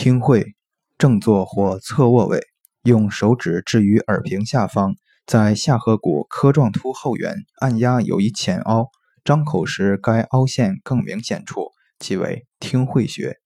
听会，正坐或侧卧位，用手指置于耳屏下方，在下颌骨髁状突后缘按压有一浅凹，张口时该凹陷更明显处，即为听会穴。